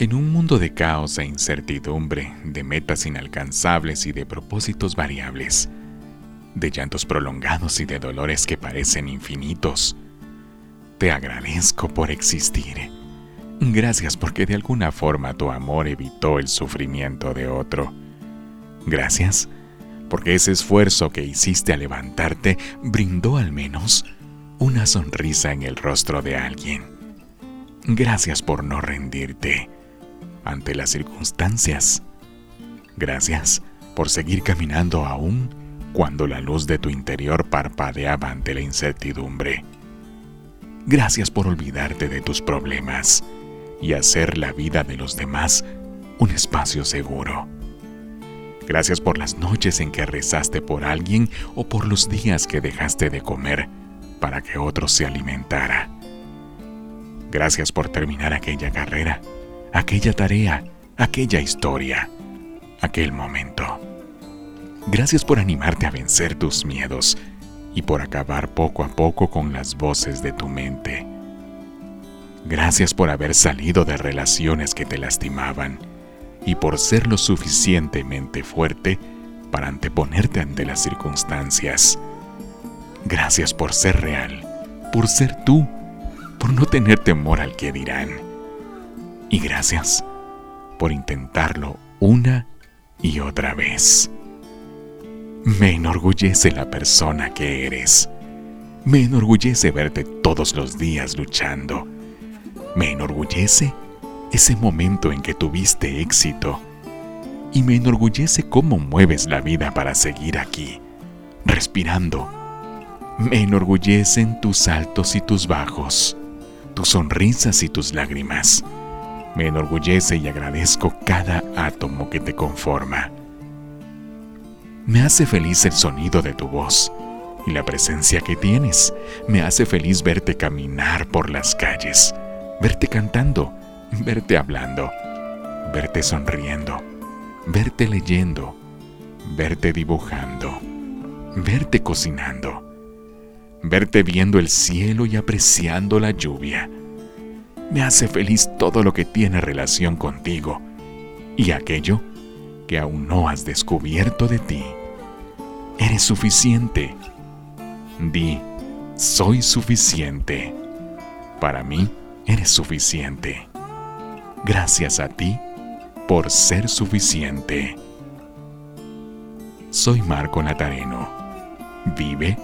En un mundo de caos e incertidumbre, de metas inalcanzables y de propósitos variables, de llantos prolongados y de dolores que parecen infinitos, te agradezco por existir. Gracias porque de alguna forma tu amor evitó el sufrimiento de otro. Gracias porque ese esfuerzo que hiciste al levantarte brindó al menos una sonrisa en el rostro de alguien. Gracias por no rendirte ante las circunstancias. Gracias por seguir caminando aún cuando la luz de tu interior parpadeaba ante la incertidumbre. Gracias por olvidarte de tus problemas y hacer la vida de los demás un espacio seguro. Gracias por las noches en que rezaste por alguien o por los días que dejaste de comer para que otro se alimentara. Gracias por terminar aquella carrera aquella tarea, aquella historia, aquel momento. Gracias por animarte a vencer tus miedos y por acabar poco a poco con las voces de tu mente. Gracias por haber salido de relaciones que te lastimaban y por ser lo suficientemente fuerte para anteponerte ante las circunstancias. Gracias por ser real, por ser tú, por no tener temor al que dirán y gracias por intentarlo una y otra vez. Me enorgullece la persona que eres. Me enorgullece verte todos los días luchando. Me enorgullece ese momento en que tuviste éxito. Y me enorgullece cómo mueves la vida para seguir aquí, respirando. Me enorgullecen tus altos y tus bajos, tus sonrisas y tus lágrimas me enorgullece y agradezco cada átomo que te conforma. Me hace feliz el sonido de tu voz y la presencia que tienes. Me hace feliz verte caminar por las calles, verte cantando, verte hablando, verte sonriendo, verte leyendo, verte dibujando, verte cocinando, verte viendo el cielo y apreciando la lluvia me hace feliz todo lo que tiene relación contigo y aquello que aún no has descubierto de ti. Eres suficiente. Di, soy suficiente. Para mí, eres suficiente. Gracias a ti por ser suficiente. Soy Marco Natareno. Vive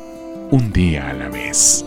un día a la vez.